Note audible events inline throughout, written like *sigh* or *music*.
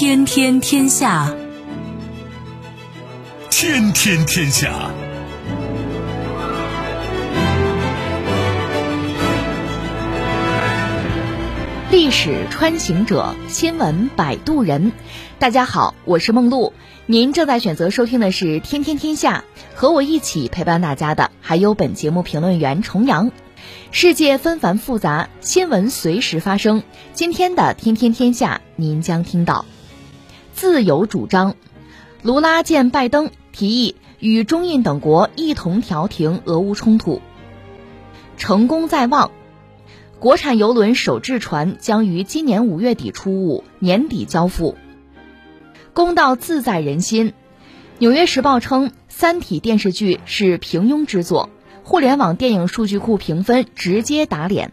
天天天下，天天天下。历史穿行者，新闻摆渡人。大家好，我是梦露。您正在选择收听的是《天天天下》，和我一起陪伴大家的还有本节目评论员重阳。世界纷繁复杂，新闻随时发生。今天的《天天天下》，您将听到：自由主张，卢拉见拜登，提议与中印等国一同调停俄乌冲突。成功在望。国产游轮首制船将于今年五月底出坞，年底交付。公道自在人心。纽约时报称，《三体》电视剧是平庸之作，互联网电影数据库评分直接打脸。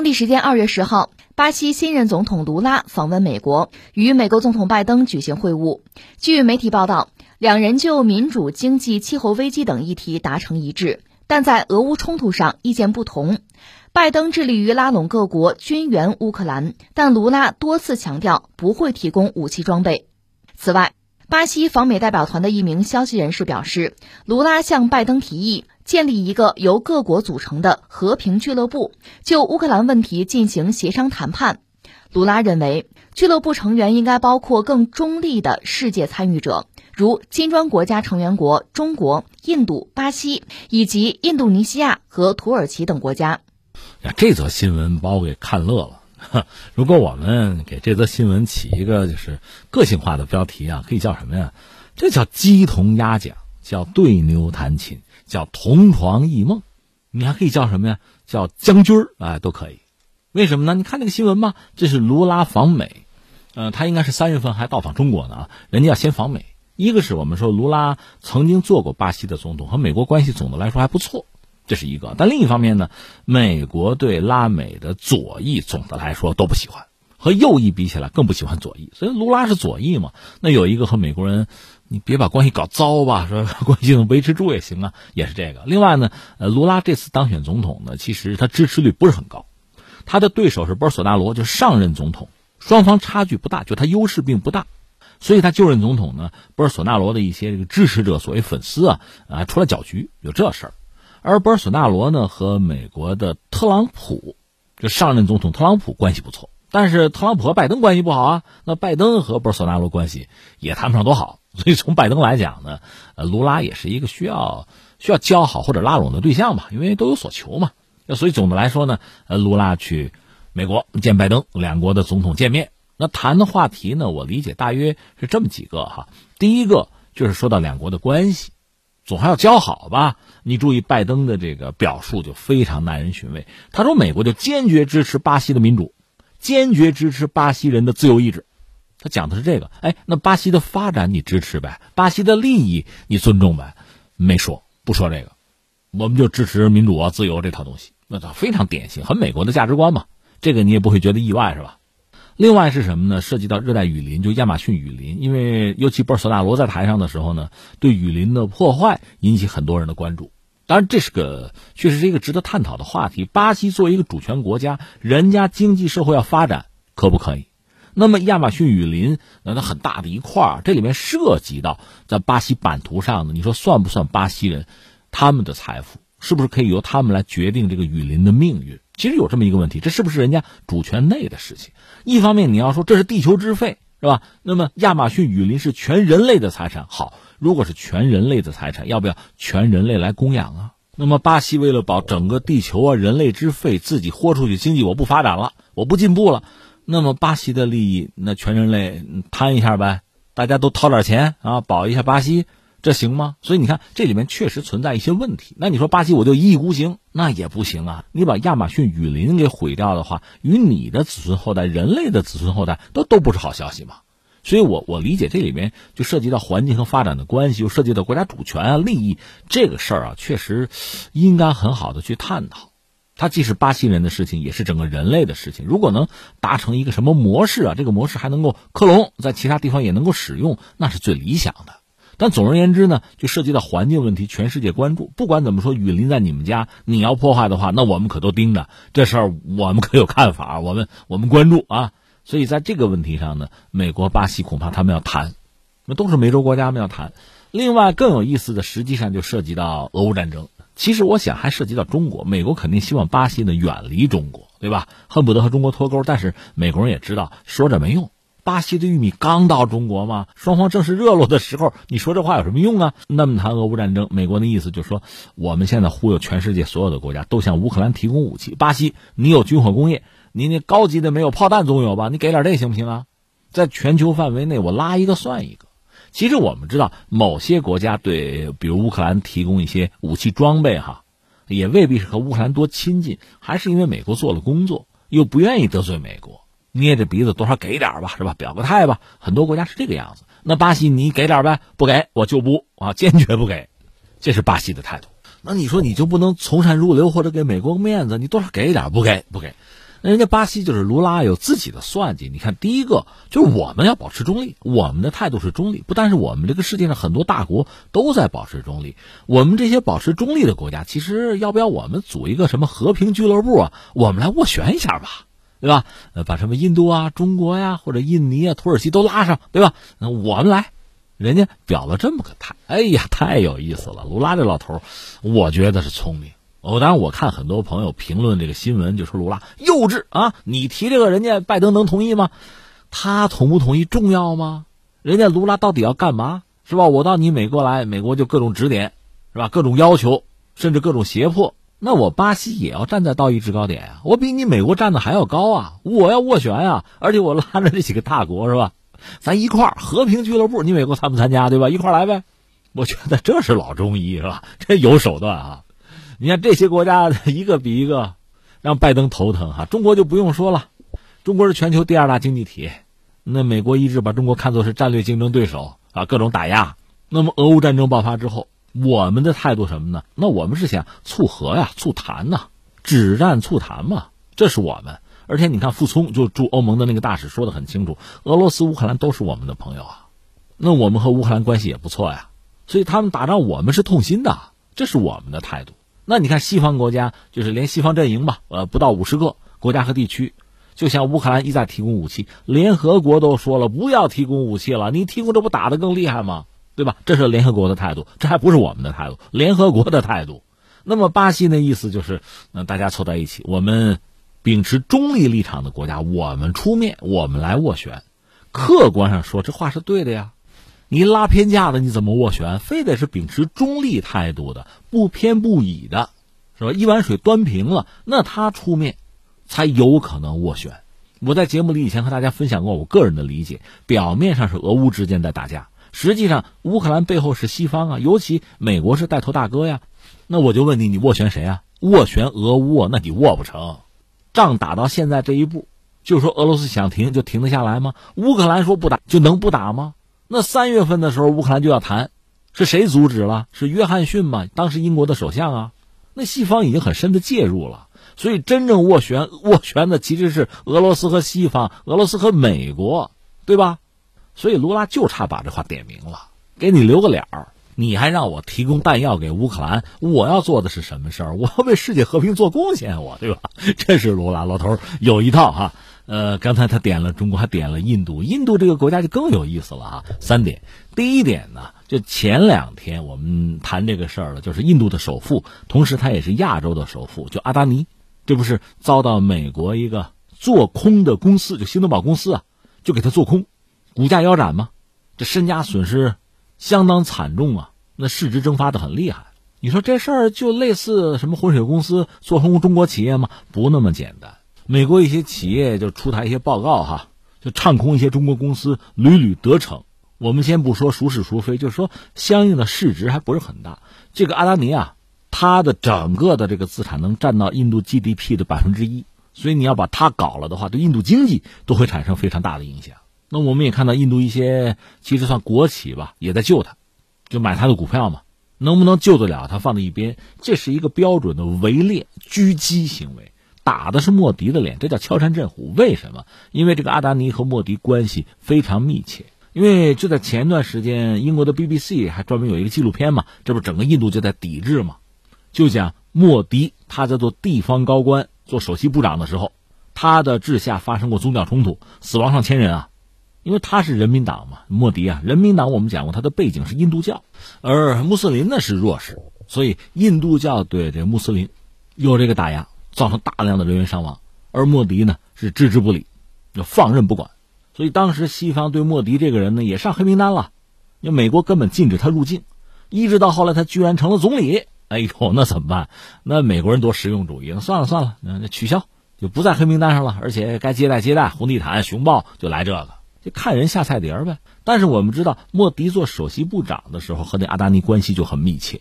当地时间二月十号，巴西新任总统卢拉访问美国，与美国总统拜登举行会晤。据媒体报道，两人就民主、经济、气候危机等议题达成一致，但在俄乌冲突上意见不同。拜登致力于拉拢各国军援乌克兰，但卢拉多次强调不会提供武器装备。此外，巴西访美代表团的一名消息人士表示，卢拉向拜登提议。建立一个由各国组成的和平俱乐部，就乌克兰问题进行协商谈判。卢拉认为，俱乐部成员应该包括更中立的世界参与者，如金砖国家成员国中国、印度、巴西以及印度尼西亚和土耳其等国家。这则新闻把我给看乐了。*laughs* 如果我们给这则新闻起一个就是个性化的标题啊，可以叫什么呀？这叫鸡同鸭讲，叫对牛弹琴。叫同床异梦，你还可以叫什么呀？叫将军儿啊，都可以。为什么呢？你看那个新闻嘛，这是卢拉访美，呃，他应该是三月份还到访中国呢。人家要先访美，一个是我们说卢拉曾经做过巴西的总统，和美国关系总的来说还不错，这是一个。但另一方面呢，美国对拉美的左翼总的来说都不喜欢，和右翼比起来更不喜欢左翼。所以卢拉是左翼嘛，那有一个和美国人。你别把关系搞糟吧，说 *laughs* 关系能维持住也行啊，也是这个。另外呢，呃，卢拉这次当选总统呢，其实他支持率不是很高，他的对手是波尔索纳罗，就上任总统，双方差距不大，就他优势并不大，所以他就任总统呢，波尔索纳罗的一些这个支持者，所谓粉丝啊，啊出来搅局，有这事儿。而波尔索纳罗呢，和美国的特朗普，就上任总统特朗普关系不错，但是特朗普和拜登关系不好啊，那拜登和波尔索纳罗关系也谈不上多好。*laughs* 所以从拜登来讲呢，呃，卢拉也是一个需要需要交好或者拉拢的对象吧，因为都有所求嘛。所以总的来说呢，呃，卢拉去美国见拜登，两国的总统见面，那谈的话题呢，我理解大约是这么几个哈。第一个就是说到两国的关系，总还要交好吧？你注意拜登的这个表述就非常耐人寻味，他说美国就坚决支持巴西的民主，坚决支持巴西人的自由意志。他讲的是这个，哎，那巴西的发展你支持呗？巴西的利益你尊重呗？没说，不说这个，我们就支持民主啊、自由这套东西，那它非常典型，很美国的价值观嘛。这个你也不会觉得意外是吧？另外是什么呢？涉及到热带雨林，就亚马逊雨林，因为尤其波尔索纳罗在台上的时候呢，对雨林的破坏引起很多人的关注。当然，这是个确实是一个值得探讨的话题。巴西作为一个主权国家，人家经济社会要发展，可不可以？那么亚马逊雨林，那它很大的一块儿，这里面涉及到在巴西版图上的，你说算不算巴西人？他们的财富是不是可以由他们来决定这个雨林的命运？其实有这么一个问题，这是不是人家主权内的事情？一方面你要说这是地球之肺，是吧？那么亚马逊雨林是全人类的财产，好，如果是全人类的财产，要不要全人类来供养啊？那么巴西为了保整个地球啊，人类之肺，自己豁出去经济，我不发展了，我不进步了。那么巴西的利益，那全人类摊一下呗，大家都掏点钱啊，保一下巴西，这行吗？所以你看，这里面确实存在一些问题。那你说巴西我就一意孤行，那也不行啊！你把亚马逊雨林给毁掉的话，与你的子孙后代、人类的子孙后代都都不是好消息嘛。所以我我理解这里面就涉及到环境和发展的关系，又涉及到国家主权啊、利益这个事儿啊，确实应该很好的去探讨。它既是巴西人的事情，也是整个人类的事情。如果能达成一个什么模式啊，这个模式还能够克隆，在其他地方也能够使用，那是最理想的。但总而言之呢，就涉及到环境问题，全世界关注。不管怎么说，雨林在你们家，你要破坏的话，那我们可都盯着这事儿，我们可有看法，我们我们关注啊。所以在这个问题上呢，美国、巴西恐怕他们要谈，那都是美洲国家们要谈。另外更有意思的，实际上就涉及到俄乌战争。其实我想还涉及到中国，美国肯定希望巴西呢远离中国，对吧？恨不得和中国脱钩。但是美国人也知道说着没用。巴西的玉米刚到中国嘛，双方正是热络的时候，你说这话有什么用啊？那么谈俄乌战争，美国的意思就是说，我们现在忽悠全世界所有的国家都向乌克兰提供武器。巴西，你有军火工业，你那高级的没有，炮弹总有吧？你给点这行不行啊？在全球范围内，我拉一个算一个。其实我们知道，某些国家对比如乌克兰提供一些武器装备，哈，也未必是和乌克兰多亲近，还是因为美国做了工作，又不愿意得罪美国。捏着鼻子多少给点吧，是吧？表个态吧。很多国家是这个样子。那巴西你给点呗，不给我就不啊，坚决不给，这是巴西的态度。那你说你就不能从善如流，或者给美国个面子？你多少给点？不给不给。那人家巴西就是卢拉有自己的算计。你看，第一个就是我们要保持中立，我们的态度是中立。不但是我们这个世界上很多大国都在保持中立，我们这些保持中立的国家，其实要不要我们组一个什么和平俱乐部啊？我们来斡旋一下吧。对吧？呃，把什么印度啊、中国呀，或者印尼啊、土耳其都拉上，对吧？那我们来，人家表了这么个态，哎呀，太有意思了。卢拉这老头，我觉得是聪明。哦，当然，我看很多朋友评论这个新闻，就说卢拉幼稚啊。你提这个，人家拜登能同意吗？他同不同意重要吗？人家卢拉到底要干嘛？是吧？我到你美国来，美国就各种指点，是吧？各种要求，甚至各种胁迫。那我巴西也要站在道义制高点呀，我比你美国站的还要高啊！我要斡旋呀，而且我拉着这几个大国是吧？咱一块儿和平俱乐部，你美国参不参加？对吧？一块儿来呗！我觉得这是老中医是吧？这有手段啊！你看这些国家一个比一个让拜登头疼哈，中国就不用说了，中国是全球第二大经济体，那美国一直把中国看作是战略竞争对手啊，各种打压。那么俄乌战争爆发之后。我们的态度什么呢？那我们是想促和呀、促谈呐，止战促谈嘛，这是我们。而且你看，傅聪就驻欧盟的那个大使说的很清楚，俄罗斯、乌克兰都是我们的朋友啊，那我们和乌克兰关系也不错呀，所以他们打仗我们是痛心的，这是我们的态度。那你看西方国家，就是连西方阵营吧，呃，不到五十个国家和地区，就像乌克兰一再提供武器，联合国都说了不要提供武器了，你提供这不打得更厉害吗？对吧？这是联合国的态度，这还不是我们的态度，联合国的态度。那么巴西的意思就是，那大家凑在一起，我们秉持中立立场的国家，我们出面，我们来斡旋。客观上说，这话是对的呀。你拉偏架的，你怎么斡旋？非得是秉持中立态度的，不偏不倚的，是吧？一碗水端平了，那他出面，才有可能斡旋。我在节目里以前和大家分享过我个人的理解，表面上是俄乌之间在打架。实际上，乌克兰背后是西方啊，尤其美国是带头大哥呀。那我就问你，你斡旋谁啊？斡旋俄乌？那你斡不成。仗打到现在这一步，就说俄罗斯想停就停得下来吗？乌克兰说不打就能不打吗？那三月份的时候，乌克兰就要谈，是谁阻止了？是约翰逊吗？当时英国的首相啊。那西方已经很深的介入了，所以真正斡旋斡旋的其实是俄罗斯和西方，俄罗斯和美国，对吧？所以卢拉就差把这话点明了，给你留个脸儿。你还让我提供弹药给乌克兰，我要做的是什么事儿？*laughs* 我要为世界和平做贡献，我对吧？*laughs* 这是卢拉老头有一套哈。呃，刚才他点了中国，还点了印度。印度这个国家就更有意思了哈。三点，第一点呢，就前两天我们谈这个事儿了，就是印度的首富，同时他也是亚洲的首富，就阿达尼，这不是遭到美国一个做空的公司，就新东宝公司啊，就给他做空。股价腰斩吗？这身家损失相当惨重啊！那市值蒸发的很厉害。你说这事儿就类似什么浑水公司做空中国企业吗？不那么简单。美国一些企业就出台一些报告哈，就唱空一些中国公司屡屡得逞。我们先不说孰是孰非，就是说相应的市值还不是很大。这个阿达尼啊，它的整个的这个资产能占到印度 GDP 的百分之一，所以你要把它搞了的话，对印度经济都会产生非常大的影响。那我们也看到印度一些其实算国企吧，也在救他，就买他的股票嘛。能不能救得了他放在一边？这是一个标准的围猎狙击行为，打的是莫迪的脸，这叫敲山震虎。为什么？因为这个阿达尼和莫迪关系非常密切。因为就在前段时间，英国的 BBC 还专门有一个纪录片嘛，这不整个印度就在抵制嘛，就讲莫迪他在做地方高官、做首席部长的时候，他的治下发生过宗教冲突，死亡上千人啊。因为他是人民党嘛，莫迪啊，人民党我们讲过，他的背景是印度教，而穆斯林呢是弱势，所以印度教对这穆斯林有这个打压，造成大量的人员伤亡，而莫迪呢是置之不理，就放任不管。所以当时西方对莫迪这个人呢也上黑名单了，因为美国根本禁止他入境，一直到后来他居然成了总理，哎呦，那怎么办？那美国人多实用主义，那算了算了，那取消就不在黑名单上了，而且该接待接待，红地毯、熊抱就来这个，就看人下菜碟儿呗。但是我们知道，莫迪做首席部长的时候和那阿达尼关系就很密切，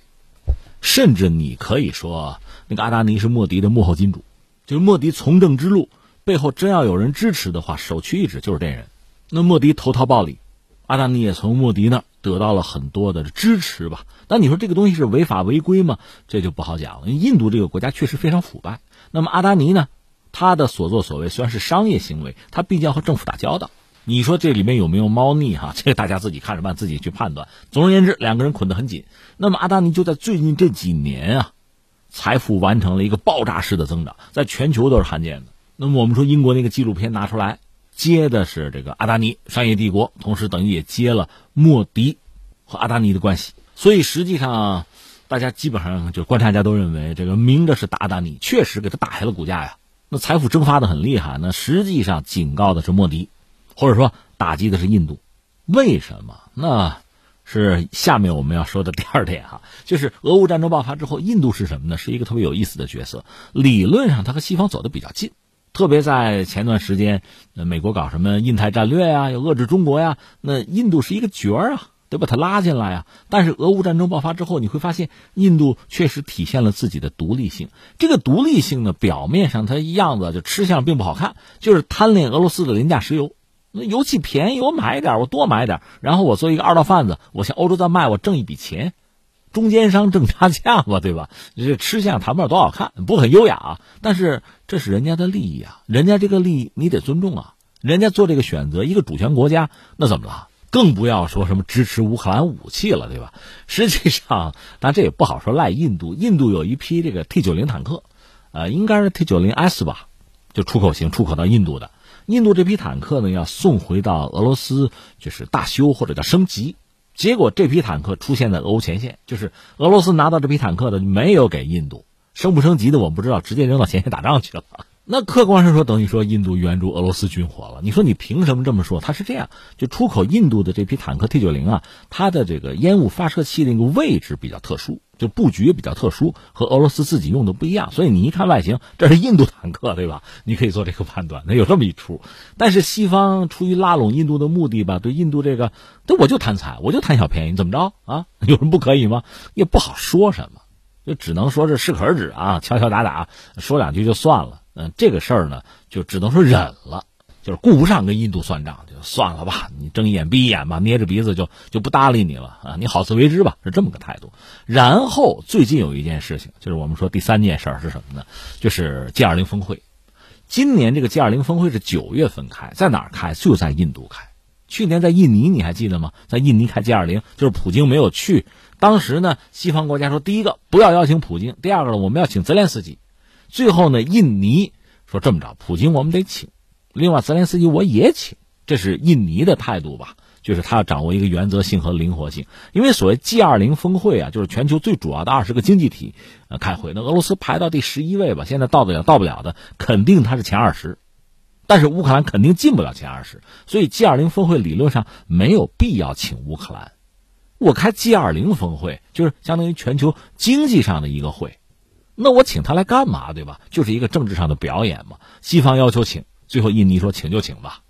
甚至你可以说那个阿达尼是莫迪的幕后金主，就是莫迪从政之路。背后真要有人支持的话，首屈一指就是这人。那莫迪投桃报李，阿达尼也从莫迪那得到了很多的支持吧。但你说这个东西是违法违规吗？这就不好讲了。印度这个国家确实非常腐败。那么阿达尼呢？他的所作所为虽然是商业行为，他毕竟要和政府打交道。你说这里面有没有猫腻？哈，*laughs* 这个大家自己看着办，自己去判断。总而言之，两个人捆得很紧。那么阿达尼就在最近这几年啊，财富完成了一个爆炸式的增长，在全球都是罕见的。那么我们说，英国那个纪录片拿出来，接的是这个阿达尼商业帝国，同时等于也接了莫迪和阿达尼的关系。所以实际上，大家基本上就观察家都认为，这个明着是打阿达尼，确实给他打下了股价呀。那财富蒸发的很厉害，那实际上警告的是莫迪，或者说打击的是印度。为什么？那是下面我们要说的第二点哈，就是俄乌战争爆发之后，印度是什么呢？是一个特别有意思的角色。理论上，它和西方走的比较近。特别在前段时间，美国搞什么印太战略呀，要遏制中国呀，那印度是一个角儿啊，得把它拉进来呀。但是俄乌战争爆发之后，你会发现印度确实体现了自己的独立性。这个独立性呢，表面上它样子就吃相并不好看，就是贪恋俄罗斯的廉价石油。那油气便宜，我买一点，我多买点，然后我做一个二道贩子，我向欧洲再卖，我挣一笔钱。中间商挣差价嘛，对吧？这吃相谈不上多好看，不很优雅啊。但是这是人家的利益啊，人家这个利益你得尊重啊。人家做这个选择，一个主权国家，那怎么了？更不要说什么支持乌克兰武器了，对吧？实际上，但这也不好说赖印度。印度有一批这个 T 九零坦克，呃，应该是 T 九零 S 吧，就出口型出口到印度的。印度这批坦克呢，要送回到俄罗斯，就是大修或者叫升级。结果这批坦克出现在俄乌前线，就是俄罗斯拿到这批坦克的没有给印度升不升级的，我们不知道，直接扔到前线打仗去了。*laughs* 那客观上说，等于说印度援助俄罗斯军火了。你说你凭什么这么说？他是这样，就出口印度的这批坦克 T 九零啊，它的这个烟雾发射器的一个位置比较特殊。就布局也比较特殊，和俄罗斯自己用的不一样，所以你一看外形，这是印度坦克，对吧？你可以做这个判断，那有这么一出。但是西方出于拉拢印度的目的吧，对印度这个，对我就贪财，我就贪小便宜，怎么着啊？有什么不可以吗？也不好说什么，就只能说是适可而止啊，敲敲打打，说两句就算了。嗯，这个事儿呢，就只能说忍了。就是顾不上跟印度算账，就算了吧，你睁一眼闭一眼吧，捏着鼻子就就不搭理你了啊！你好自为之吧，是这么个态度。然后最近有一件事情，就是我们说第三件事儿是什么呢？就是 G 二零峰会。今年这个 G 二零峰会是九月份开，在哪儿开？就在印度开。去年在印尼，你还记得吗？在印尼开 G 二零，就是普京没有去。当时呢，西方国家说，第一个不要邀请普京，第二个呢，我们要请泽连斯基。最后呢，印尼说这么着，普京我们得请。另外，泽连斯基我也请，这是印尼的态度吧？就是他要掌握一个原则性和灵活性。因为所谓 G 二零峰会啊，就是全球最主要的二十个经济体呃开会。那俄罗斯排到第十一位吧，现在到得了到不了的，肯定他是前二十。但是乌克兰肯定进不了前二十，所以 G 二零峰会理论上没有必要请乌克兰。我开 G 二零峰会就是相当于全球经济上的一个会，那我请他来干嘛？对吧？就是一个政治上的表演嘛。西方要求请。最后，印尼说请就请吧，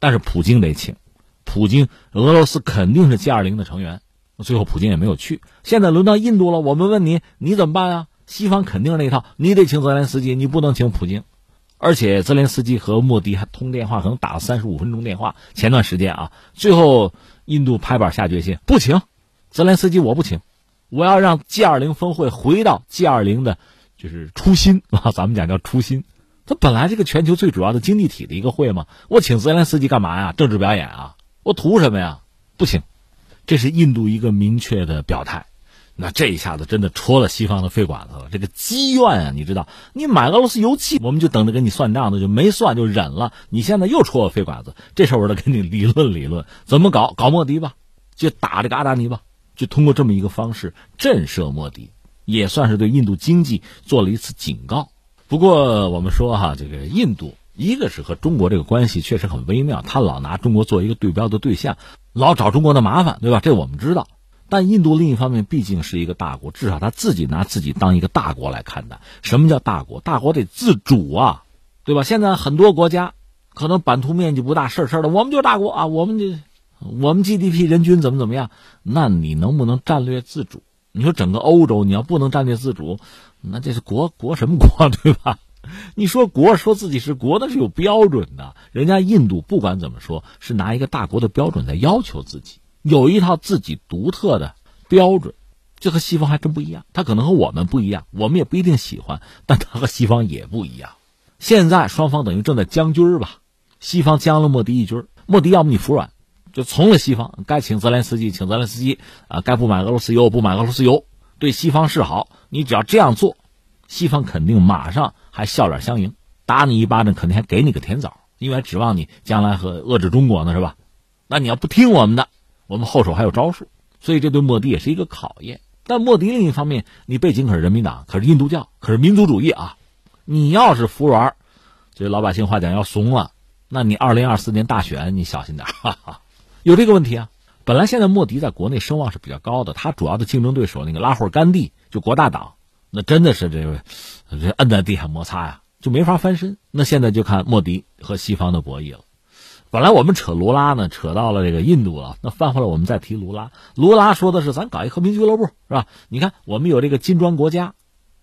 但是普京得请，普京，俄罗斯肯定是 G 二零的成员。最后普京也没有去。现在轮到印度了，我们问你，你怎么办啊？西方肯定那一套，你得请泽连斯基，你不能请普京。而且泽连斯基和莫迪还通电话，可能打了三十五分钟电话。前段时间啊，最后印度拍板下决心，不请泽连斯基，我不请，我要让 G 二零峰会回到 G 二零的，就是初心啊，咱们讲叫初心。它本来这个全球最主要的经济体的一个会嘛，我请泽连斯基干嘛呀？政治表演啊？我图什么呀？不请，这是印度一个明确的表态。那这一下子真的戳了西方的肺管子了。这个积怨啊，你知道，你买俄罗斯油气，我们就等着跟你算账的，就没算就忍了。你现在又戳我肺管子，这事儿我得跟你理论理论，怎么搞？搞莫迪吧，就打这个阿达尼吧，就通过这么一个方式震慑莫迪，也算是对印度经济做了一次警告。不过我们说哈，这个印度一个是和中国这个关系确实很微妙，他老拿中国做一个对标的对象，老找中国的麻烦，对吧？这我们知道。但印度另一方面毕竟是一个大国，至少他自己拿自己当一个大国来看待。什么叫大国？大国得自主啊，对吧？现在很多国家可能版图面积不大，事儿事儿的，我们就是大国啊，我们这我们 GDP 人均怎么怎么样？那你能不能战略自主？你说整个欧洲你要不能战略自主，那这是国国什么国 *laughs* 对吧？你说国说自己是国，那是有标准的。人家印度不管怎么说，是拿一个大国的标准在要求自己。有一套自己独特的标准，这和西方还真不一样。他可能和我们不一样，我们也不一定喜欢，但他和西方也不一样。现在双方等于正在将军吧？西方将了莫迪一军，莫迪要么你服软，就从了西方，该请泽连斯基请泽连斯基啊，该不买俄罗斯油不买俄罗斯油，对西方示好。你只要这样做，西方肯定马上还笑脸相迎，打你一巴掌，肯定还给你个甜枣，因为指望你将来和遏制中国呢，是吧？那你要不听我们的。我们后手还有招数，所以这对莫迪也是一个考验。但莫迪另一方面，你背景可是人民党，可是印度教，可是民族主义啊！你要是服软，这老百姓话讲要怂了，那你二零二四年大选你小心点哈哈，有这个问题啊。本来现在莫迪在国内声望是比较高的，他主要的竞争对手那个拉霍尔甘地就国大党，那真的是这个这摁在地上摩擦呀，就没法翻身。那现在就看莫迪和西方的博弈了。本来我们扯卢拉呢，扯到了这个印度了。那翻回来，我们再提卢拉。卢拉说的是，咱搞一和平俱乐部，是吧？你看，我们有这个金砖国家，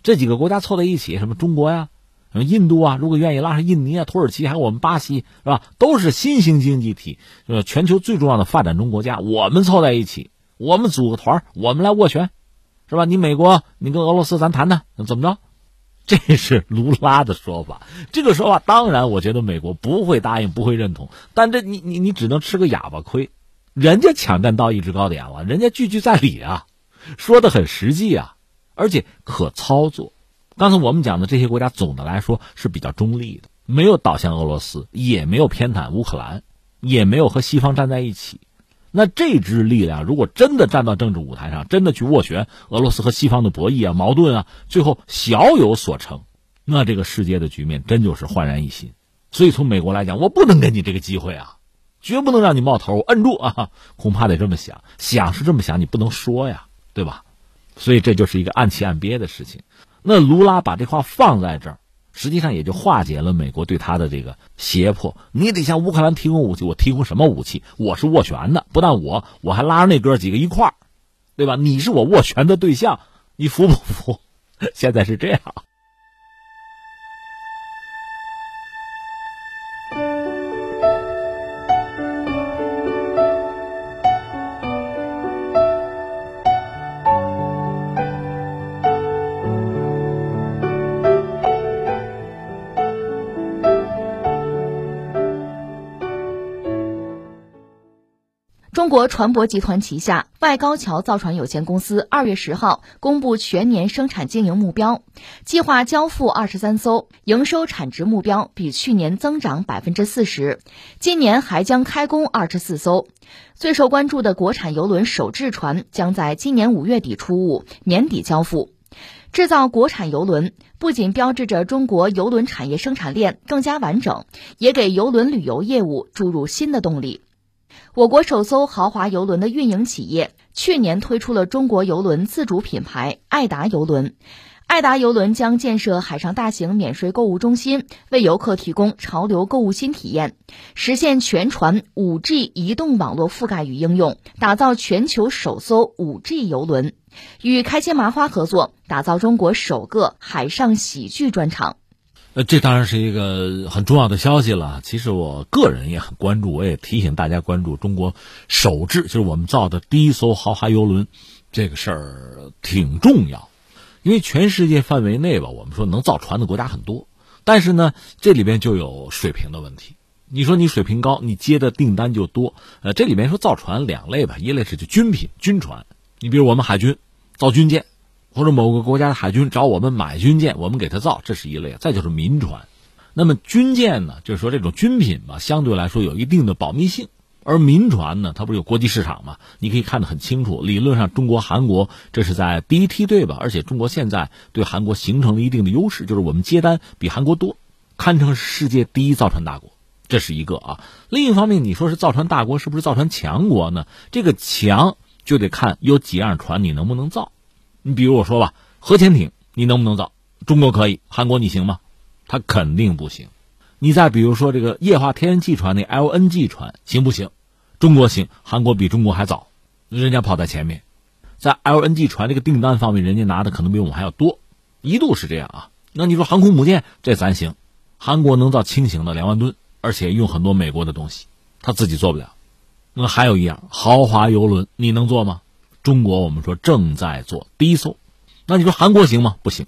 这几个国家凑在一起，什么中国呀，什么印度啊，如果愿意拉上印尼啊、土耳其，还有我们巴西，是吧？都是新兴经济体，呃，全球最重要的发展中国家。我们凑在一起，我们组个团，我们来握拳，是吧？你美国，你跟俄罗斯，咱谈谈，怎么着？*laughs* 这是卢拉的说法，这个说法当然，我觉得美国不会答应，不会认同。但这你你你只能吃个哑巴亏，人家抢占到一制高点了，人家句句在理啊，说的很实际啊，而且可操作。刚才我们讲的这些国家，总的来说是比较中立的，没有倒向俄罗斯，也没有偏袒乌克兰，也没有和西方站在一起。那这支力量如果真的站到政治舞台上，真的去斡旋俄罗斯和西方的博弈啊、矛盾啊，最后小有所成，那这个世界的局面真就是焕然一新。所以从美国来讲，我不能给你这个机会啊，绝不能让你冒头，摁住啊！恐怕得这么想，想是这么想，你不能说呀，对吧？所以这就是一个暗起暗憋的事情。那卢拉把这话放在这儿。实际上也就化解了美国对他的这个胁迫。你得向乌克兰提供武器，我提供什么武器？我是斡旋的，不但我，我还拉着那哥几个一块儿，对吧？你是我斡旋的对象，你服不服？现在是这样。中国船舶集团旗下外高桥造船有限公司二月十号公布全年生产经营目标，计划交付二十三艘，营收产值目标比去年增长百分之四十。今年还将开工二十四艘。最受关注的国产邮轮首置船将在今年五月底出坞，年底交付。制造国产邮轮不仅标志着中国邮轮产业生产链更加完整，也给邮轮旅游业务注入新的动力。我国首艘豪华游轮的运营企业去年推出了中国游轮自主品牌爱达游轮。爱达游轮将建设海上大型免税购物中心，为游客提供潮流购物新体验，实现全船 5G 移动网络覆盖与应用，打造全球首艘 5G 游轮。与开心麻花合作，打造中国首个海上喜剧专场。呃，这当然是一个很重要的消息了。其实我个人也很关注，我也提醒大家关注中国首制，就是我们造的第一艘豪华游轮，这个事儿挺重要。因为全世界范围内吧，我们说能造船的国家很多，但是呢，这里边就有水平的问题。你说你水平高，你接的订单就多。呃，这里面说造船两类吧，一类是就军品军船，你比如我们海军造军舰，或者某个国家的海军找我们买军舰，我们给他造，这是一类。再就是民船，那么军舰呢，就是说这种军品吧，相对来说有一定的保密性。而民船呢，它不是有国际市场吗？你可以看得很清楚。理论上，中国、韩国这是在第一梯队吧？而且中国现在对韩国形成了一定的优势，就是我们接单比韩国多，堪称世界第一造船大国。这是一个啊。另一方面，你说是造船大国，是不是造船强国呢？这个强就得看有几样船你能不能造。你比如我说吧，核潜艇你能不能造？中国可以，韩国你行吗？它肯定不行。你再比如说这个液化天然气船，那 LNG 船行不行？中国行，韩国比中国还早，人家跑在前面，在 LNG 船这个订单方面，人家拿的可能比我们还要多，一度是这样啊。那你说航空母舰这咱行，韩国能造轻型的两万吨，而且用很多美国的东西，他自己做不了。那还有一样豪华游轮，你能做吗？中国我们说正在做第一艘，那你说韩国行吗？不行。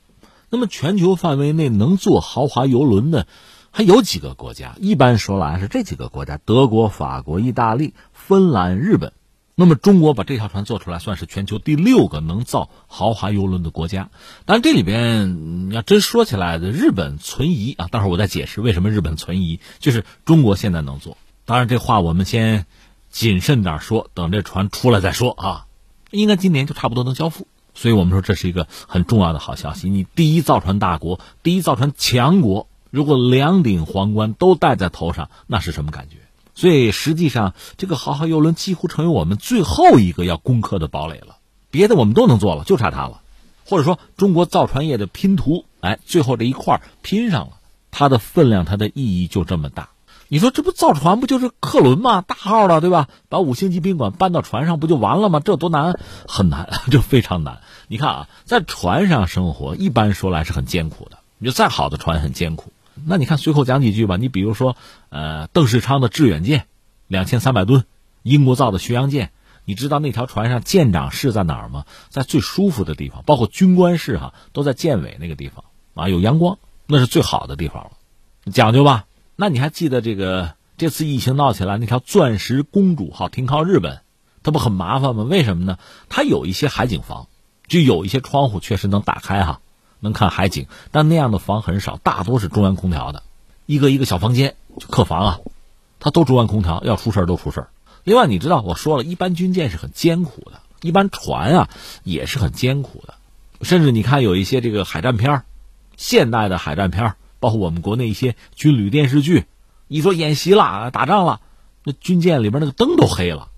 那么全球范围内能做豪华游轮的？还有几个国家，一般说来是这几个国家：德国、法国、意大利、芬兰、日本。那么中国把这条船做出来，算是全球第六个能造豪华游轮的国家。当然，这里边你要真说起来，日本存疑啊。待会儿我再解释为什么日本存疑。就是中国现在能做，当然这话我们先谨慎点说，等这船出来再说啊。应该今年就差不多能交付，所以我们说这是一个很重要的好消息。你第一造船大国，第一造船强国。如果两顶皇冠都戴在头上，那是什么感觉？所以实际上，这个豪华游轮几乎成为我们最后一个要攻克的堡垒了。别的我们都能做了，就差它了。或者说，中国造船业的拼图，哎，最后这一块拼上了，它的分量、它的意义就这么大。你说这不造船不就是客轮吗？大号的，对吧？把五星级宾馆搬到船上不就完了吗？这多难？很难，*laughs* 就非常难。你看啊，在船上生活，一般说来是很艰苦的。你就再好的船，很艰苦。那你看，随口讲几句吧。你比如说，呃，邓世昌的致远舰，两千三百吨，英国造的巡洋舰。你知道那条船上舰长室在哪儿吗？在最舒服的地方，包括军官室哈，都在舰尾那个地方啊，有阳光，那是最好的地方了，讲究吧？那你还记得这个这次疫情闹起来，那条钻石公主号停靠日本，它不很麻烦吗？为什么呢？它有一些海景房，就有一些窗户确实能打开哈。能看海景，但那样的房很少，大多是中央空调的，一个一个小房间，客房啊，它都中央空调，要出事都出事另外，你知道我说了一般军舰是很艰苦的，一般船啊也是很艰苦的，甚至你看有一些这个海战片现代的海战片包括我们国内一些军旅电视剧，一说演习了、打仗了，那军舰里边那个灯都黑了，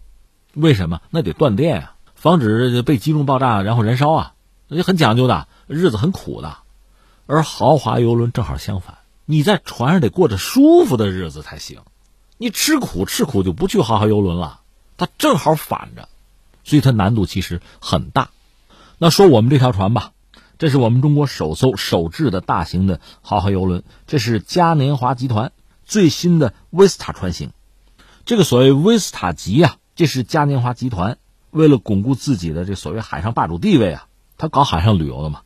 为什么？那得断电啊，防止被击中爆炸然后燃烧啊，那就很讲究的。日子很苦的，而豪华游轮正好相反，你在船上得过着舒服的日子才行。你吃苦吃苦就不去豪华游轮了，它正好反着，所以它难度其实很大。那说我们这条船吧，这是我们中国首艘首制的大型的豪华游轮，这是嘉年华集团最新的威斯塔船型。这个所谓威斯塔级啊，这是嘉年华集团为了巩固自己的这所谓海上霸主地位啊，他搞海上旅游的嘛。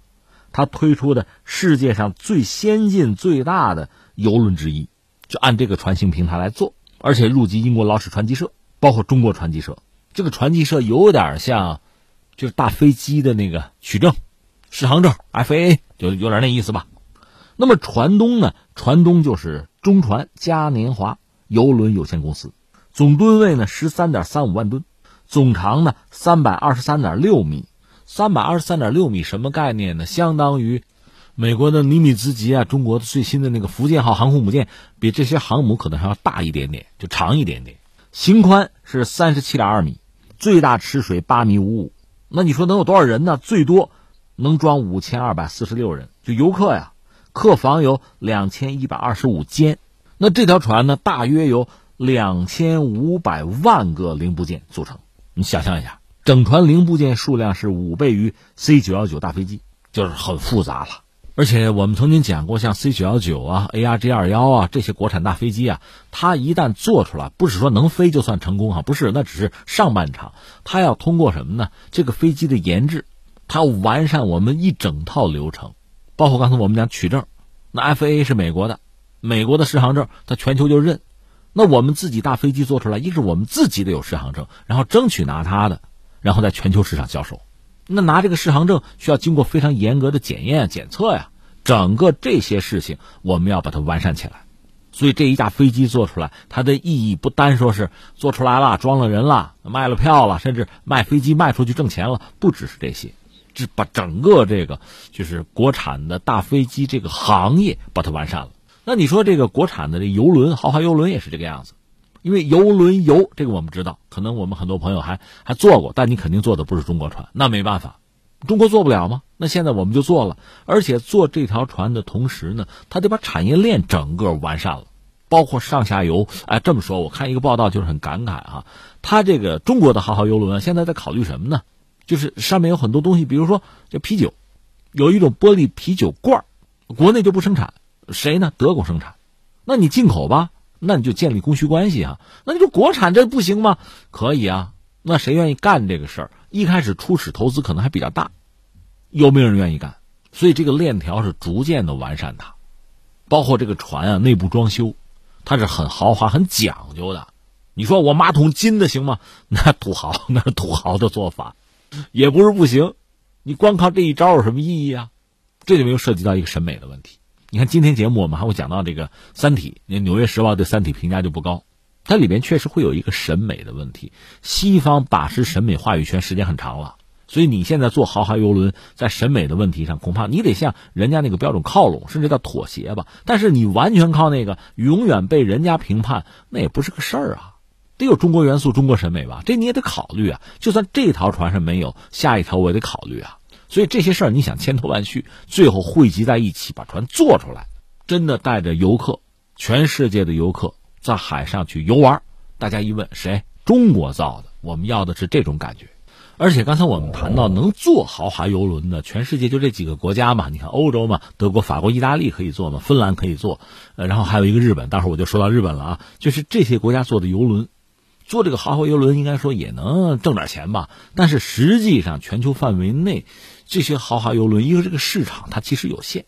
他推出的世界上最先进、最大的游轮之一，就按这个船型平台来做，而且入籍英国劳使船机社，包括中国船机社。这个船机社有点像，就是大飞机的那个取证、适航证 （FAA），就有点那意思吧。那么船东呢？船东就是中船嘉年华游轮有限公司，总吨位呢十三点三五万吨，总长呢三百二十三点六米。三百二十三点六米什么概念呢？相当于美国的尼米兹级啊，中国的最新的那个福建号航空母舰，比这些航母可能还要大一点点，就长一点点。型宽是三十七点二米，最大吃水八米五五。那你说能有多少人呢？最多能装五千二百四十六人，就游客呀。客房有两千一百二十五间，那这条船呢，大约有两千五百万个零部件组成。你想象一下，整船零部件数量是五倍于 C 九幺九大飞机，就是很复杂了。而且我们曾经讲过，像 C 九幺九啊、ARJ 二幺啊这些国产大飞机啊，它一旦做出来，不是说能飞就算成功哈，不是，那只是上半场。它要通过什么呢？这个飞机的研制，它完善我们一整套流程。包括刚才我们讲取证，那 FAA 是美国的，美国的适航证它全球就认。那我们自己大飞机做出来，一是我们自己得有适航证，然后争取拿它的，然后在全球市场销售。那拿这个适航证需要经过非常严格的检验检测呀，整个这些事情我们要把它完善起来。所以这一架飞机做出来，它的意义不单说是做出来了、装了人了、卖了票了，甚至卖飞机卖出去挣钱了，不只是这些。是把整个这个就是国产的大飞机这个行业把它完善了。那你说这个国产的这游轮、豪华游轮也是这个样子，因为游轮游这个我们知道，可能我们很多朋友还还坐过，但你肯定坐的不是中国船，那没办法，中国做不了吗？那现在我们就做了，而且做这条船的同时呢，它得把产业链整个完善了，包括上下游。哎，这么说，我看一个报道就是很感慨啊，他这个中国的豪华游轮现在在考虑什么呢？就是上面有很多东西，比如说这啤酒，有一种玻璃啤酒罐国内就不生产，谁呢？德国生产，那你进口吧，那你就建立供需关系啊。那你说国产这不行吗？可以啊。那谁愿意干这个事儿？一开始初始投资可能还比较大，有没有人愿意干？所以这个链条是逐渐的完善它，包括这个船啊，内部装修，它是很豪华、很讲究的。你说我马桶金的行吗？那土豪，那土豪的做法。也不是不行，你光靠这一招有什么意义啊？这里面又涉及到一个审美的问题。你看今天节目我们还会讲到这个《三体》，那《纽约时报》对《三体》评价就不高，它里边确实会有一个审美的问题。西方把持审美话语权时间很长了，所以你现在做豪华游轮，在审美的问题上，恐怕你得向人家那个标准靠拢，甚至叫妥协吧。但是你完全靠那个，永远被人家评判，那也不是个事儿啊。得有中国元素、中国审美吧，这你也得考虑啊。就算这条船上没有，下一条我也得考虑啊。所以这些事儿你想千头万绪，最后汇集在一起，把船做出来，真的带着游客，全世界的游客在海上去游玩。大家一问，谁？中国造的。我们要的是这种感觉。而且刚才我们谈到能做豪华游轮的，全世界就这几个国家嘛。你看欧洲嘛，德国、法国、意大利可以做嘛，芬兰可以做，呃，然后还有一个日本。待会儿我就说到日本了啊，就是这些国家做的游轮。做这个豪华游轮应该说也能挣点钱吧，但是实际上全球范围内，这些豪华游轮，一个这个市场它其实有限，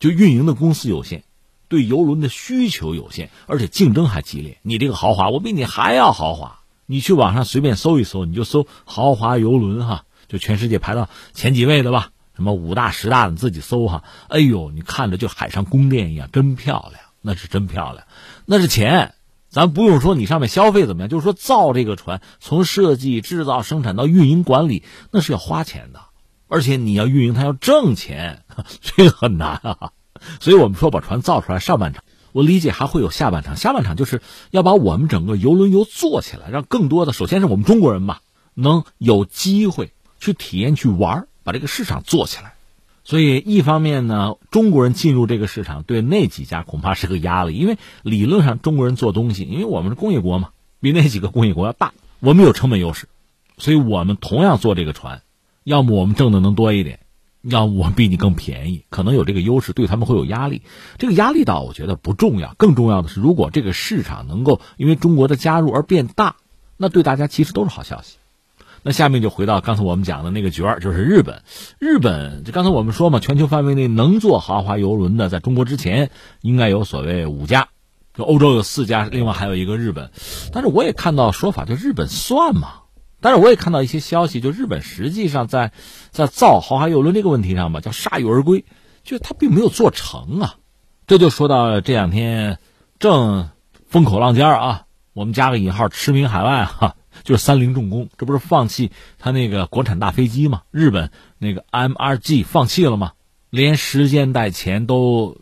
就运营的公司有限，对游轮的需求有限，而且竞争还激烈。你这个豪华，我比你还要豪华。你去网上随便搜一搜，你就搜豪华游轮哈，就全世界排到前几位的吧，什么五大十大，你自己搜哈。哎呦，你看着就海上宫殿一样，真漂亮，那是真漂亮，那是钱。咱不用说你上面消费怎么样，就是说造这个船，从设计、制造、生产到运营管理，那是要花钱的，而且你要运营它要挣钱，*laughs* 这个很难啊。所以我们说把船造出来，上半场我理解还会有下半场，下半场就是要把我们整个游轮游做起来，让更多的，首先是我们中国人嘛，能有机会去体验、去玩，把这个市场做起来。所以，一方面呢，中国人进入这个市场，对那几家恐怕是个压力，因为理论上中国人做东西，因为我们是工业国嘛，比那几个工业国要大，我们有成本优势，所以我们同样做这个船，要么我们挣的能多一点，要么我比你更便宜，可能有这个优势，对他们会有压力。这个压力倒我觉得不重要，更重要的是，如果这个市场能够因为中国的加入而变大，那对大家其实都是好消息。那下面就回到刚才我们讲的那个角儿，就是日本。日本就刚才我们说嘛，全球范围内能做豪华游轮的，在中国之前应该有所谓五家，就欧洲有四家，另外还有一个日本。但是我也看到说法，就日本算嘛？但是我也看到一些消息，就日本实际上在在造豪华游轮这个问题上吧，叫铩羽而归，就他并没有做成啊。这就说到这两天正风口浪尖啊，我们加个引号，驰名海外哈。就是三菱重工，这不是放弃他那个国产大飞机吗？日本那个 MRG 放弃了吗？连时间带钱都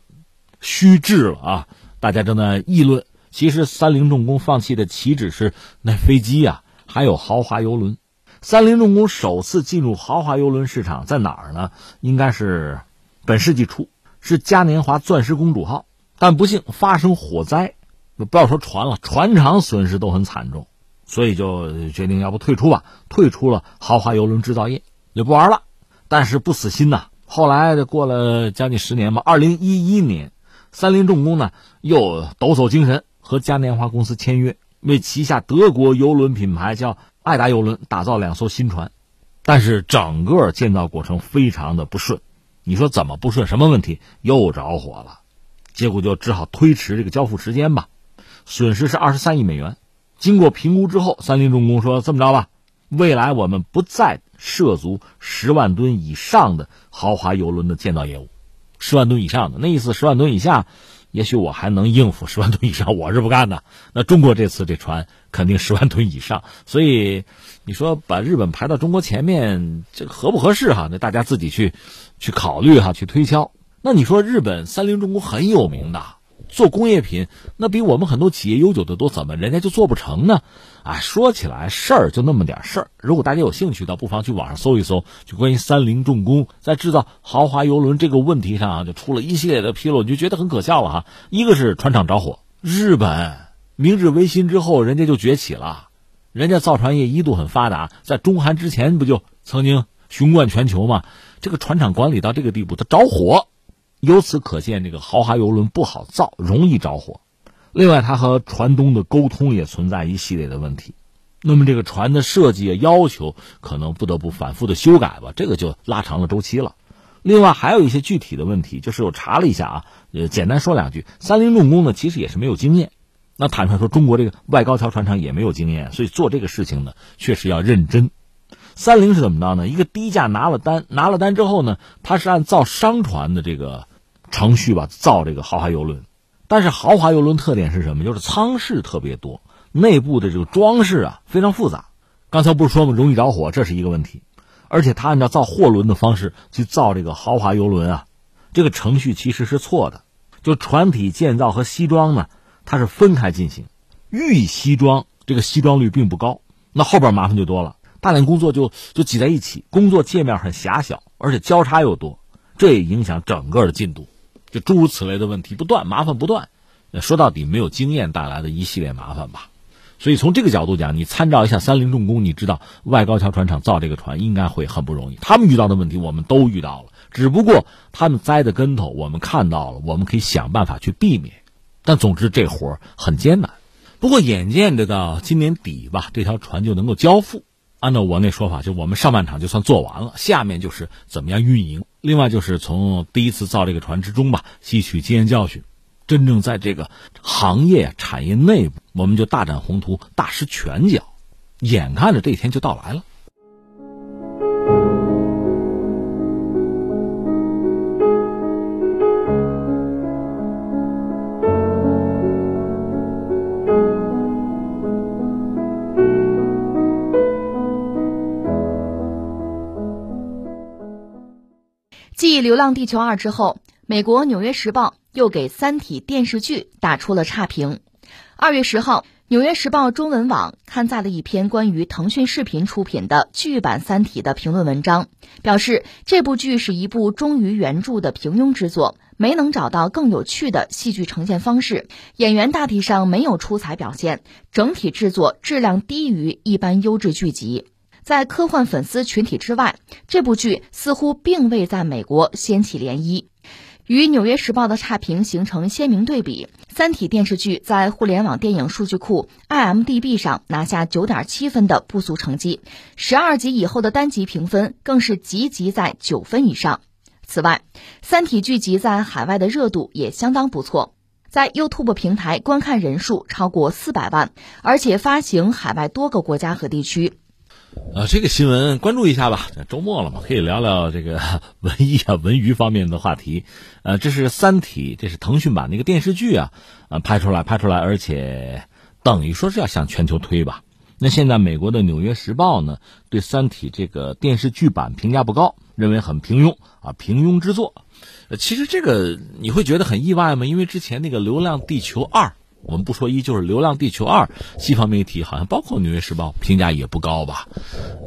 虚掷了啊！大家正在议论。其实三菱重工放弃的岂止是那飞机啊，还有豪华游轮。三菱重工首次进入豪华游轮市场在哪儿呢？应该是本世纪初，是嘉年华钻石公主号，但不幸发生火灾，不要说船了，船厂损失都很惨重，所以就决定要不退出吧，退出了豪华游轮制造业，就不玩了。但是不死心呐，后来过了将近十年吧，二零一一年，三菱重工呢又抖擞精神，和嘉年华公司签约，为旗下德国游轮品牌叫。爱达邮轮打造两艘新船，但是整个建造过程非常的不顺。你说怎么不顺？什么问题？又着火了，结果就只好推迟这个交付时间吧。损失是二十三亿美元。经过评估之后，三菱重工说：“这么着吧，未来我们不再涉足十万吨以上的豪华游轮的建造业务。十万吨以上的那意思，十万吨以下。”也许我还能应付十万吨以上，我是不干的。那中国这次这船肯定十万吨以上，所以你说把日本排到中国前面，这合不合适哈？那大家自己去去考虑哈，去推敲。那你说日本三菱重工很有名的。做工业品，那比我们很多企业悠久的多，怎么人家就做不成呢？啊，说起来事儿就那么点事儿。如果大家有兴趣的，不妨去网上搜一搜，就关于三菱重工在制造豪华游轮这个问题上啊，就出了一系列的纰漏，你就觉得很可笑了哈。一个是船厂着火，日本明治维新之后人家就崛起了，人家造船业一度很发达，在中韩之前不就曾经雄冠全球吗？这个船厂管理到这个地步，它着火。由此可见，这个豪华游轮不好造，容易着火。另外，它和船东的沟通也存在一系列的问题。那么，这个船的设计要求可能不得不反复的修改吧，这个就拉长了周期了。另外，还有一些具体的问题，就是我查了一下啊，呃，简单说两句。三菱重工呢，其实也是没有经验。那坦率说，中国这个外高桥船厂也没有经验，所以做这个事情呢，确实要认真。三菱是怎么着呢？一个低价拿了单，拿了单之后呢，它是按造商船的这个。程序吧，造这个豪华游轮，但是豪华游轮特点是什么？就是舱室特别多，内部的这个装饰啊非常复杂。刚才不是说吗？容易着火，这是一个问题。而且他按照造货轮的方式去造这个豪华游轮啊，这个程序其实是错的。就船体建造和西装呢，它是分开进行，预西装这个西装率并不高，那后边麻烦就多了，大量工作就就挤在一起，工作界面很狭小，而且交叉又多，这也影响整个的进度。就诸如此类的问题不断，麻烦不断，说到底没有经验带来的一系列麻烦吧。所以从这个角度讲，你参照一下三菱重工，你知道外高桥船厂造这个船应该会很不容易。他们遇到的问题我们都遇到了，只不过他们栽的跟头我们看到了，我们可以想办法去避免。但总之这活很艰难。不过眼见着到今年底吧，这条船就能够交付。按照我那说法，就我们上半场就算做完了，下面就是怎么样运营。另外就是从第一次造这个船之中吧，吸取经验教训，真正在这个行业产业内部，我们就大展宏图，大施拳脚。眼看着这一天就到来了。继《流浪地球二》之后，美国《纽约时报》又给《三体》电视剧打出了差评。二月十号，《纽约时报》中文网刊载了一篇关于腾讯视频出品的剧版《三体》的评论文章，表示这部剧是一部忠于原著的平庸之作，没能找到更有趣的戏剧呈现方式，演员大体上没有出彩表现，整体制作质量低于一般优质剧集。在科幻粉丝群体之外，这部剧似乎并未在美国掀起涟漪，与《纽约时报》的差评形成鲜明对比。《三体》电视剧在互联网电影数据库 IMDB 上拿下九点七分的不俗成绩，十二集以后的单集评分更是集集在九分以上。此外，《三体》剧集在海外的热度也相当不错，在 YouTube 平台观看人数超过四百万，而且发行海外多个国家和地区。呃，这个新闻关注一下吧。周末了嘛，可以聊聊这个 *laughs* 文艺啊、文娱方面的话题。呃，这是《三体》，这是腾讯版的一个电视剧啊，呃，拍出来，拍出来，而且等于说是要向全球推吧。那现在美国的《纽约时报》呢，对《三体》这个电视剧版评价不高，认为很平庸啊，平庸之作。呃，其实这个你会觉得很意外吗？因为之前那个《流浪地球二》，我们不说一，就是《流浪地球二》，西方媒体好像包括《纽约时报》评价也不高吧？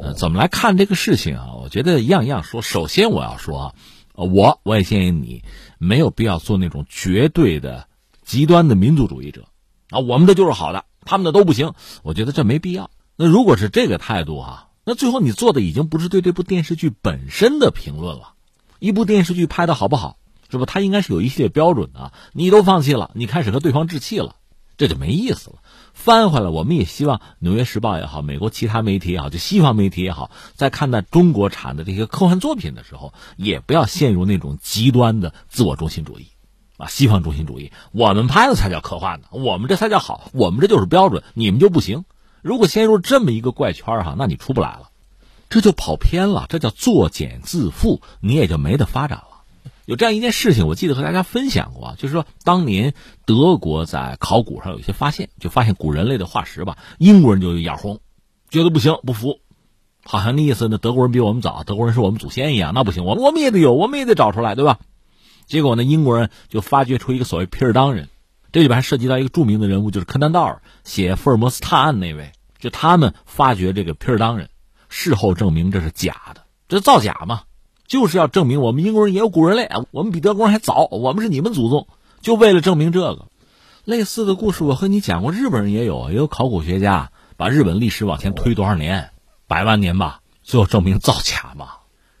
呃，怎么来看这个事情啊？我觉得一样一样说。首先我要说啊，我我也建议你没有必要做那种绝对的极端的民族主义者啊，我们的就是好的，他们的都不行。我觉得这没必要。那如果是这个态度哈，那最后你做的已经不是对这部电视剧本身的评论了。一部电视剧拍的好不好，是不？它应该是有一系列标准的。你都放弃了，你开始和对方置气了。这就没意思了。翻回来，我们也希望《纽约时报》也好，美国其他媒体也好，就西方媒体也好，在看待中国产的这些科幻作品的时候，也不要陷入那种极端的自我中心主义，啊，西方中心主义。我们拍的才叫科幻呢，我们这才叫好，我们这就是标准，你们就不行。如果陷入这么一个怪圈哈，那你出不来了，这就跑偏了，这叫作茧自缚，你也就没得发展了。有这样一件事情，我记得和大家分享过，就是说当年德国在考古上有一些发现，就发现古人类的化石吧，英国人就眼红，觉得不行，不服，好像那意思呢，德国人比我们早，德国人是我们祖先一样，那不行，我我们也得有，我们也得找出来，对吧？结果呢，英国人就发掘出一个所谓皮尔当人，这里边还涉及到一个著名的人物，就是柯南道尔写福尔摩斯探案那位，就他们发掘这个皮尔当人，事后证明这是假的，这造假嘛。就是要证明我们英国人也有古人类，我们比德国人还早，我们是你们祖宗，就为了证明这个。类似的故事我和你讲过，日本人也有，也有考古学家把日本历史往前推多少年，百万年吧，最后证明造假嘛，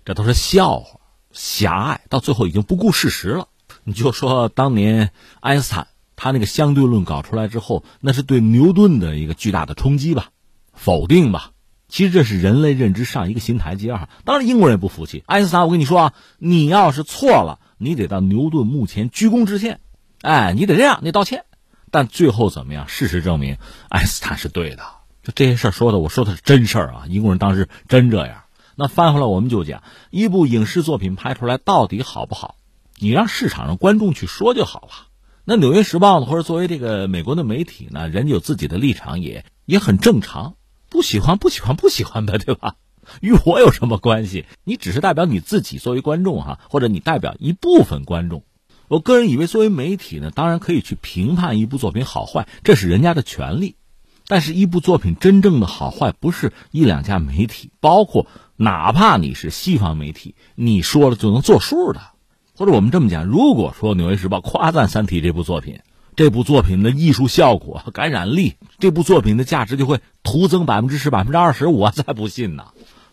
这都是笑话，狭隘，到最后已经不顾事实了。你就说当年爱因斯坦他那个相对论搞出来之后，那是对牛顿的一个巨大的冲击吧，否定吧。其实这是人类认知上一个新台阶哈。当然英国人也不服气，爱因斯坦，我跟你说啊，你要是错了，你得到牛顿墓前鞠躬致歉，哎，你得这样，你道歉。但最后怎么样？事实证明，爱因斯坦是对的。就这些事儿说的，我说的是真事儿啊。英国人当时真这样。那翻回来我们就讲，一部影视作品拍出来到底好不好，你让市场上观众去说就好了。那《纽约时报》呢，或者作为这个美国的媒体呢，人家有自己的立场，也也很正常。不喜欢不喜欢不喜欢呗，对吧？*laughs* 与我有什么关系？你只是代表你自己作为观众哈，或者你代表一部分观众。我个人以为，作为媒体呢，当然可以去评判一部作品好坏，这是人家的权利。但是，一部作品真正的好坏，不是一两家媒体，包括哪怕你是西方媒体，你说了就能作数的。或者我们这么讲，如果说《纽约时报》夸赞《三体》这部作品，这部作品的艺术效果、感染力，这部作品的价值就会徒增百分之十、百分之二十，*laughs* 我才不信呢。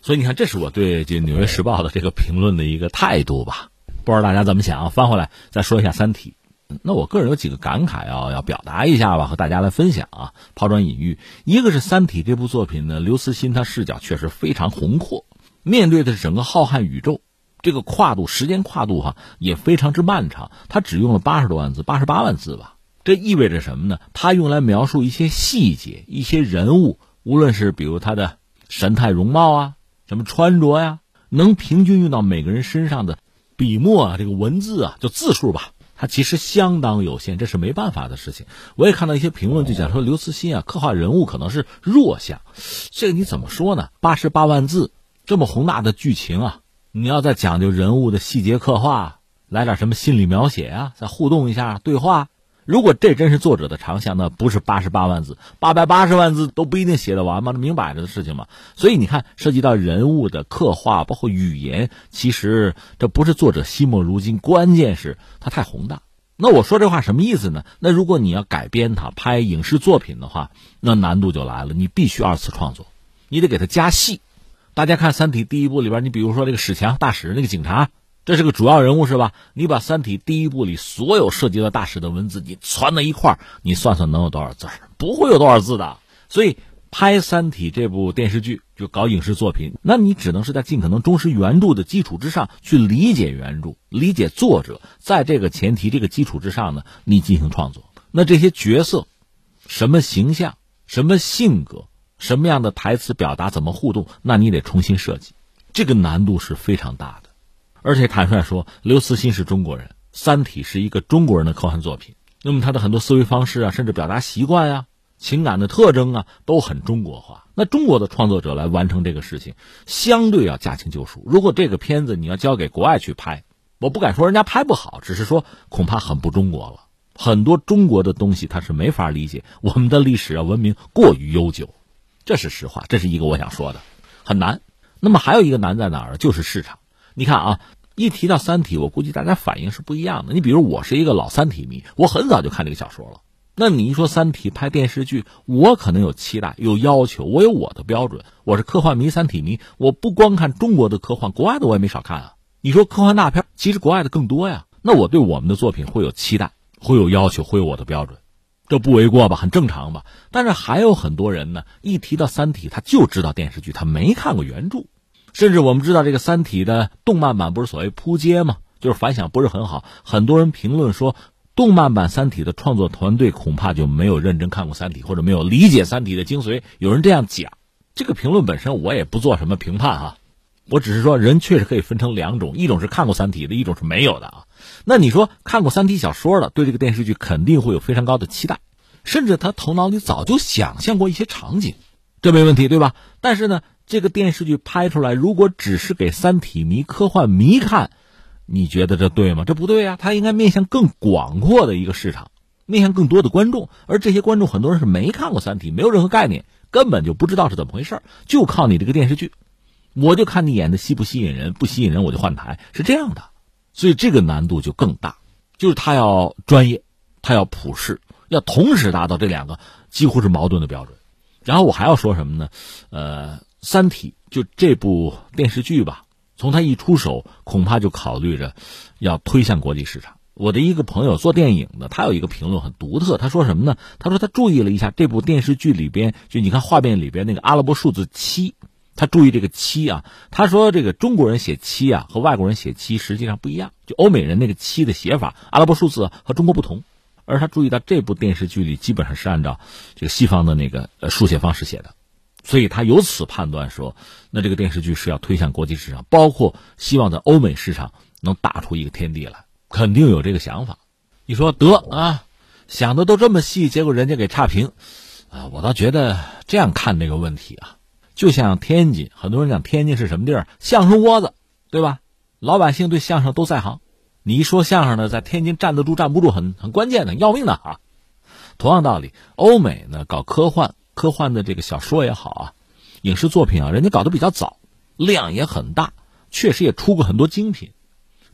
所以你看，这是我对这《纽约时报》的这个评论的一个态度吧。不知道大家怎么想？翻回来再说一下《三体》。那我个人有几个感慨要要表达一下吧，和大家来分享啊，抛砖引玉。一个是《三体》这部作品呢，刘慈欣他视角确实非常宏阔，面对的是整个浩瀚宇宙，这个跨度、时间跨度哈也非常之漫长。他只用了八十多万字，八十八万字吧。这意味着什么呢？他用来描述一些细节、一些人物，无论是比如他的神态容貌啊，什么穿着呀，能平均用到每个人身上的笔墨啊，这个文字啊，就字数吧，它其实相当有限，这是没办法的事情。我也看到一些评论，就讲说刘慈欣啊，刻画人物可能是弱项，这个你怎么说呢？八十八万字这么宏大的剧情啊，你要再讲究人物的细节刻画，来点什么心理描写啊，再互动一下对话。如果这真是作者的长项，那不是八十八万字，八百八十万字都不一定写得完吗？明摆着的事情嘛。所以你看，涉及到人物的刻画，包括语言，其实这不是作者惜墨如金，关键是它太宏大。那我说这话什么意思呢？那如果你要改编它，拍影视作品的话，那难度就来了。你必须二次创作，你得给它加戏。大家看《三体》第一部里边，你比如说这个史强大使那个警察。这是个主要人物是吧？你把《三体》第一部里所有涉及到大使的文字，你攒在一块儿，你算算能有多少字？不会有多少字的。所以拍《三体》这部电视剧，就搞影视作品，那你只能是在尽可能忠实原著的基础之上去理解原著，理解作者，在这个前提、这个基础之上呢，你进行创作。那这些角色，什么形象、什么性格、什么样的台词表达、怎么互动，那你得重新设计，这个难度是非常大的。而且坦率说，刘慈欣是中国人，《三体》是一个中国人的科幻作品。那么他的很多思维方式啊，甚至表达习惯啊、情感的特征啊，都很中国化。那中国的创作者来完成这个事情，相对要驾轻就熟。如果这个片子你要交给国外去拍，我不敢说人家拍不好，只是说恐怕很不中国了。很多中国的东西他是没法理解。我们的历史啊文明过于悠久，这是实话，这是一个我想说的，很难。那么还有一个难在哪儿？就是市场。你看啊，一提到《三体》，我估计大家反应是不一样的。你比如我是一个老《三体》迷，我很早就看这个小说了。那你一说《三体》拍电视剧，我可能有期待、有要求，我有我的标准。我是科幻迷、三体迷，我不光看中国的科幻，国外的我也没少看啊。你说科幻大片，其实国外的更多呀。那我对我们的作品会有期待，会有要求，会有我的标准，这不为过吧？很正常吧？但是还有很多人呢，一提到《三体》，他就知道电视剧，他没看过原著。甚至我们知道这个《三体》的动漫版不是所谓扑街吗？就是反响不是很好，很多人评论说。动漫版《三体》的创作团队恐怕就没有认真看过《三体》，或者没有理解《三体》的精髓。有人这样讲，这个评论本身我也不做什么评判哈，我只是说人确实可以分成两种，一种是看过《三体》的，一种是没有的啊。那你说看过《三体》小说的，对这个电视剧肯定会有非常高的期待，甚至他头脑里早就想象过一些场景，这没问题对吧？但是呢，这个电视剧拍出来，如果只是给《三体》迷、科幻迷看。你觉得这对吗？这不对呀，它应该面向更广阔的一个市场，面向更多的观众。而这些观众很多人是没看过《三体》，没有任何概念，根本就不知道是怎么回事就靠你这个电视剧，我就看你演的吸不吸引人，不吸引人我就换台，是这样的。所以这个难度就更大，就是他要专业，他要普世，要同时达到这两个几乎是矛盾的标准。然后我还要说什么呢？呃，《三体》就这部电视剧吧。从他一出手，恐怕就考虑着要推向国际市场。我的一个朋友做电影的，他有一个评论很独特。他说什么呢？他说他注意了一下这部电视剧里边，就你看画面里边那个阿拉伯数字七，他注意这个七啊。他说这个中国人写七啊和外国人写七实际上不一样，就欧美人那个七的写法，阿拉伯数字和中国不同。而他注意到这部电视剧里基本上是按照这个西方的那个呃书写方式写的。所以他由此判断说，那这个电视剧是要推向国际市场，包括希望在欧美市场能打出一个天地来，肯定有这个想法。你说得啊，想的都这么细，结果人家给差评，啊，我倒觉得这样看这个问题啊，就像天津，很多人讲天津是什么地儿，相声窝子，对吧？老百姓对相声都在行，你一说相声呢，在天津站得住站不住，很很关键的，要命的啊。同样道理，欧美呢搞科幻。科幻的这个小说也好啊，影视作品啊，人家搞得比较早，量也很大，确实也出过很多精品，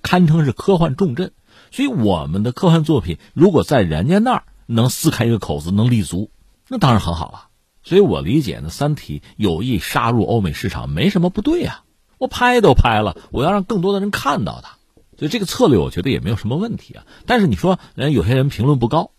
堪称是科幻重镇。所以我们的科幻作品如果在人家那儿能撕开一个口子，能立足，那当然很好了。所以我理解呢，《三体》有意杀入欧美市场没什么不对啊。我拍都拍了，我要让更多的人看到它，所以这个策略我觉得也没有什么问题啊。但是你说人有些人评论不高。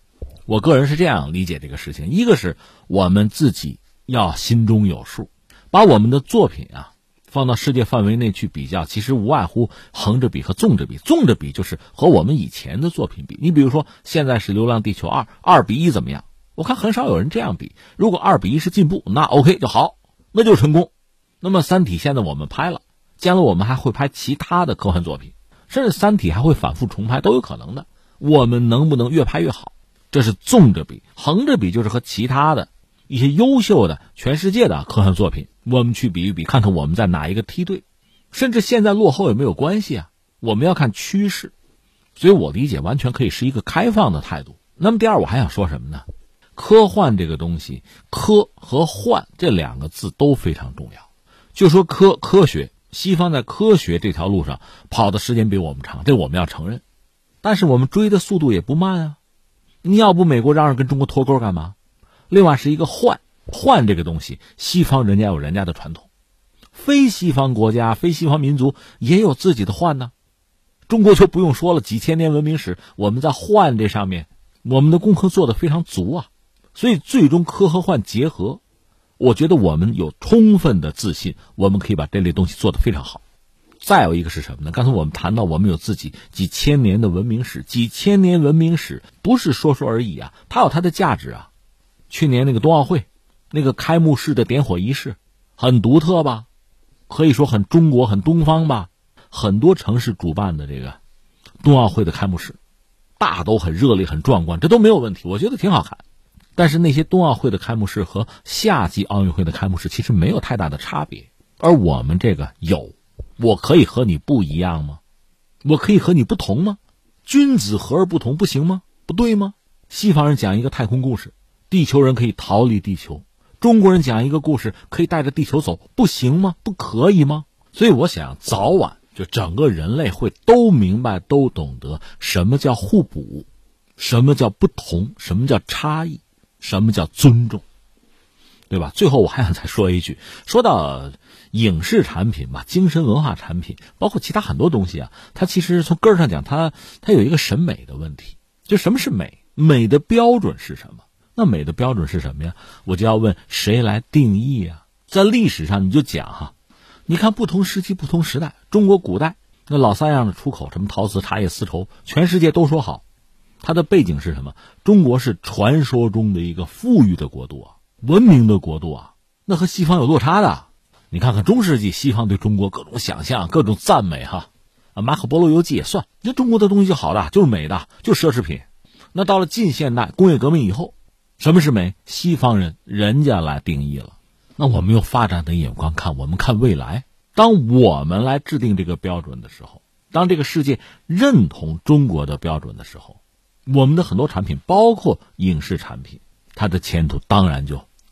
我个人是这样理解这个事情：一个是我们自己要心中有数，把我们的作品啊放到世界范围内去比较，其实无外乎横着比和纵着比。纵着比就是和我们以前的作品比。你比如说，现在是《流浪地球二》，二比一怎么样？我看很少有人这样比。如果二比一是进步，那 OK 就好，那就成功。那么《三体》现在我们拍了，将来我们还会拍其他的科幻作品，甚至《三体》还会反复重拍，都有可能的。我们能不能越拍越好？这是纵着比，横着比就是和其他的一些优秀的全世界的科幻作品，我们去比一比，看看我们在哪一个梯队，甚至现在落后也没有关系啊。我们要看趋势，所以我理解完全可以是一个开放的态度。那么第二，我还想说什么呢？科幻这个东西，科和幻这两个字都非常重要。就说科科学，西方在科学这条路上跑的时间比我们长，这我们要承认，但是我们追的速度也不慢啊。你要不美国嚷嚷跟中国脱钩干嘛？另外是一个换换这个东西，西方人家有人家的传统，非西方国家、非西方民族也有自己的换呢。中国就不用说了，几千年文明史，我们在换这上面，我们的功课做得非常足啊。所以最终科和幻结合，我觉得我们有充分的自信，我们可以把这类东西做得非常好。再有一个是什么呢？刚才我们谈到，我们有自己几千年的文明史，几千年文明史不是说说而已啊，它有它的价值啊。去年那个冬奥会，那个开幕式的点火仪式，很独特吧？可以说很中国、很东方吧？很多城市主办的这个冬奥会的开幕式，大都很热烈、很壮观，这都没有问题，我觉得挺好看。但是那些冬奥会的开幕式和夏季奥运会的开幕式其实没有太大的差别，而我们这个有。我可以和你不一样吗？我可以和你不同吗？君子和而不同不行吗？不对吗？西方人讲一个太空故事，地球人可以逃离地球；中国人讲一个故事，可以带着地球走，不行吗？不可以吗？所以我想，早晚就整个人类会都明白、都懂得什么叫互补，什么叫不同，什么叫差异，什么叫尊重，对吧？最后我还想再说一句，说到影视产品吧，精神文化产品，包括其他很多东西啊，它其实从根儿上讲，它它有一个审美的问题，就什么是美？美的标准是什么？那美的标准是什么呀？我就要问谁来定义啊？在历史上你就讲哈，你看不同时期、不同时代，中国古代那老三样的出口，什么陶瓷、茶叶、丝绸，全世界都说好。它的背景是什么？中国是传说中的一个富裕的国度啊，文明的国度啊，那和西方有落差的。你看看中世纪，西方对中国各种想象、各种赞美哈，啊，马可波罗游记也算。那中国的东西好的，就是美的，就奢侈品。那到了近现代工业革命以后，什么是美？西方人人家来定义了。那我们用发展的眼光看，我们看未来。当我们来制定这个标准的时候，当这个世界认同中国的标准的时候，我们的很多产品，包括影视产品，它的前途当然就